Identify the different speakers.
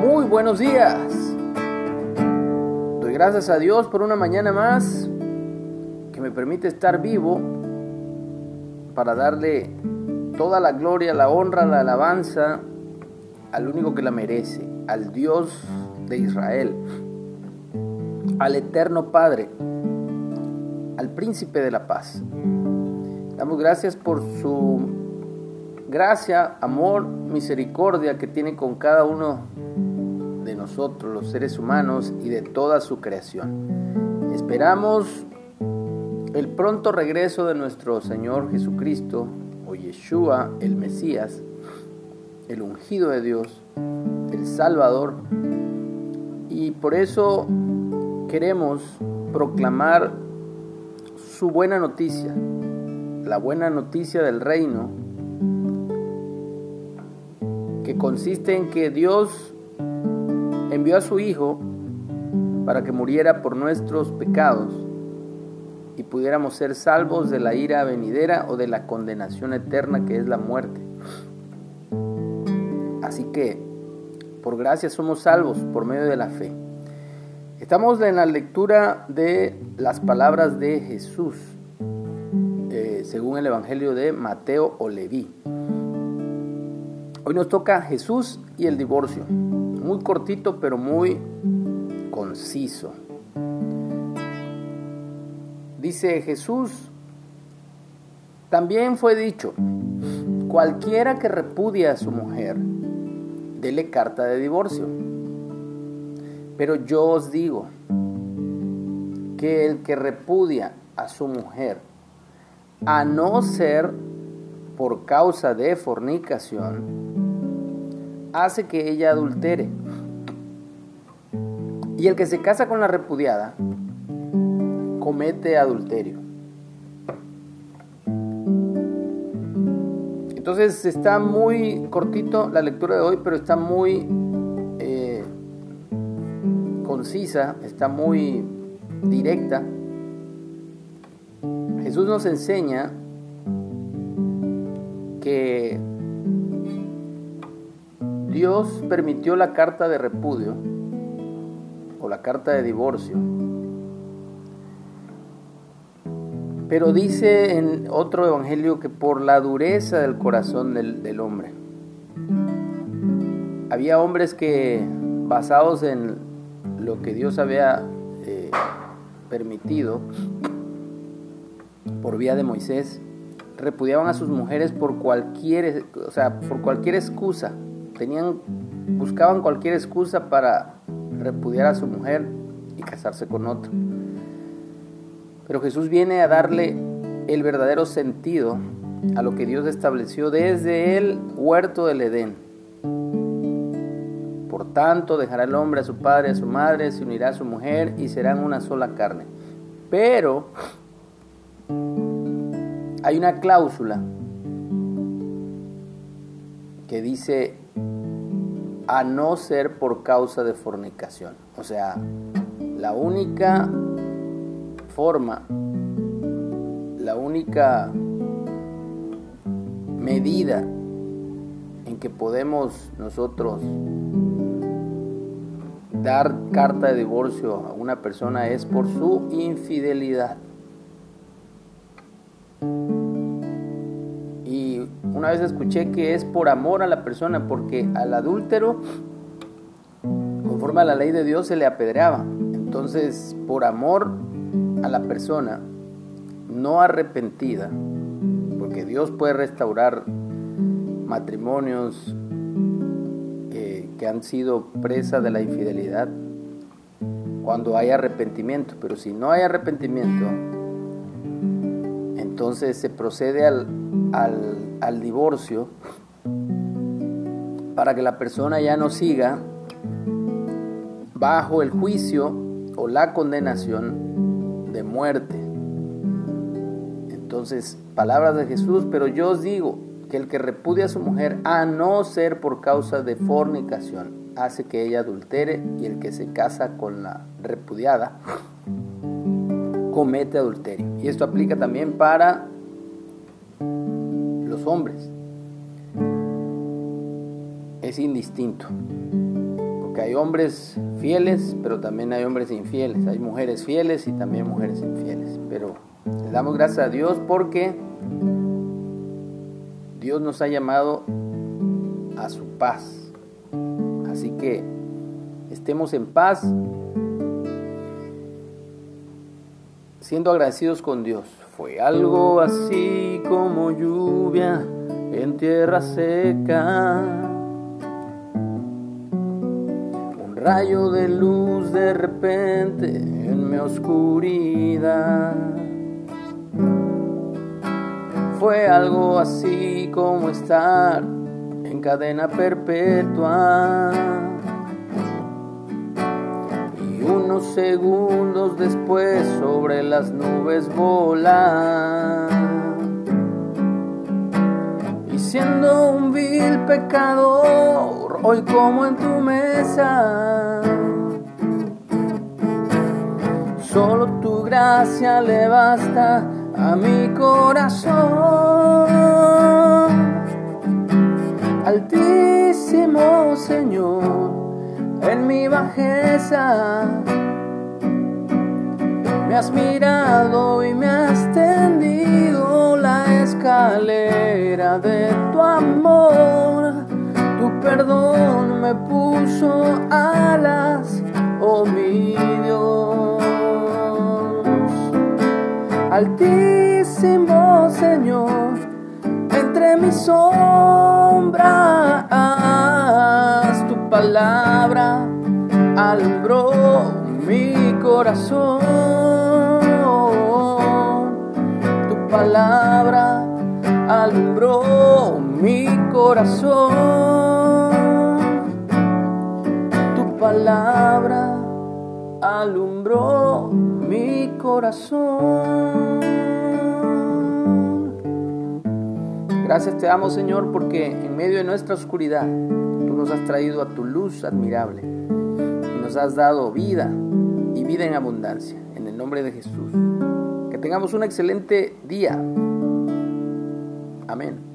Speaker 1: Muy buenos días. Doy gracias a Dios por una mañana más que me permite estar vivo para darle toda la gloria, la honra, la alabanza al único que la merece, al Dios de Israel, al eterno Padre, al príncipe de la paz. Damos gracias por su gracia, amor, misericordia que tiene con cada uno de nosotros, los seres humanos, y de toda su creación. Esperamos el pronto regreso de nuestro Señor Jesucristo, o Yeshua, el Mesías, el ungido de Dios, el Salvador, y por eso queremos proclamar su buena noticia, la buena noticia del reino, que consiste en que Dios envió a su Hijo para que muriera por nuestros pecados y pudiéramos ser salvos de la ira venidera o de la condenación eterna que es la muerte. Así que, por gracia somos salvos por medio de la fe. Estamos en la lectura de las palabras de Jesús, eh, según el Evangelio de Mateo o Leví. Hoy nos toca Jesús y el divorcio. Muy cortito, pero muy conciso. Dice Jesús, también fue dicho, cualquiera que repudia a su mujer, dele carta de divorcio. Pero yo os digo que el que repudia a su mujer, a no ser por causa de fornicación, hace que ella adultere. Y el que se casa con la repudiada comete adulterio. Entonces está muy cortito la lectura de hoy, pero está muy eh, concisa, está muy directa. Jesús nos enseña que Dios permitió la carta de repudio o la carta de divorcio, pero dice en otro evangelio que por la dureza del corazón del, hombre. Había hombres que, basados en lo que Dios había eh, permitido por vía de Moisés, repudiaban a sus mujeres por cualquier, o sea, por cualquier excusa tenían, buscaban cualquier excusa para repudiar a su mujer y casarse con otro. Pero Jesús viene a darle el verdadero sentido a lo que Dios estableció desde el huerto del Edén. Por tanto, dejará el hombre a su padre a su madre, se unirá a su mujer y serán una sola carne. Pero hay una cláusula que dice a no ser por causa de fornicación. O sea, la única forma, la única medida en que podemos nosotros dar carta de divorcio a una persona es por su infidelidad. Una vez escuché que es por amor a la persona, porque al adúltero, conforme a la ley de Dios, se le apedreaba. Entonces, por amor a la persona no arrepentida, porque Dios puede restaurar matrimonios eh, que han sido presa de la infidelidad cuando hay arrepentimiento, pero si no hay arrepentimiento, entonces se procede al, al, divorcio para que la persona ya no siga bajo el juicio o la condenación de muerte. Entonces, palabras de Jesús, pero yo os digo que el que repudia a su mujer, a no ser por causa de fornicación, hace que ella adultere y el que se casa con la repudiada, comete adulterio. Y esto aplica también para hombres. es indistinto. Porque hay hombres fieles, pero también hay hombres infieles. Hay mujeres fieles y también mujeres infieles. Pero le damos gracias a Dios porque Dios nos ha llamado a su paz. Así que estemos en paz, siendo agradecidos con Dios. Fue algo así como lluvia en tierra seca. Un rayo de luz de repente en mi oscuridad. Fue algo así como estar en cadena perpetua. Unos segundos después sobre las nubes volar. Y siendo un vil pecador, hoy como en tu mesa. Solo tu gracia le basta a mi corazón. Altísimo Señor, en mi bajeza me has mirado y me has tendido la escalera de tu amor. Tu perdón me puso alas, oh mi Dios. Altísimo Señor, entre mis sombras, palabra alumbró mi corazón. Tu palabra alumbró mi corazón. Tu palabra alumbró mi corazón. Gracias te damos Señor porque en medio de nuestra oscuridad nos has traído a tu luz admirable y nos has dado vida y vida en abundancia. En el nombre de Jesús. Que tengamos un excelente día. Amén.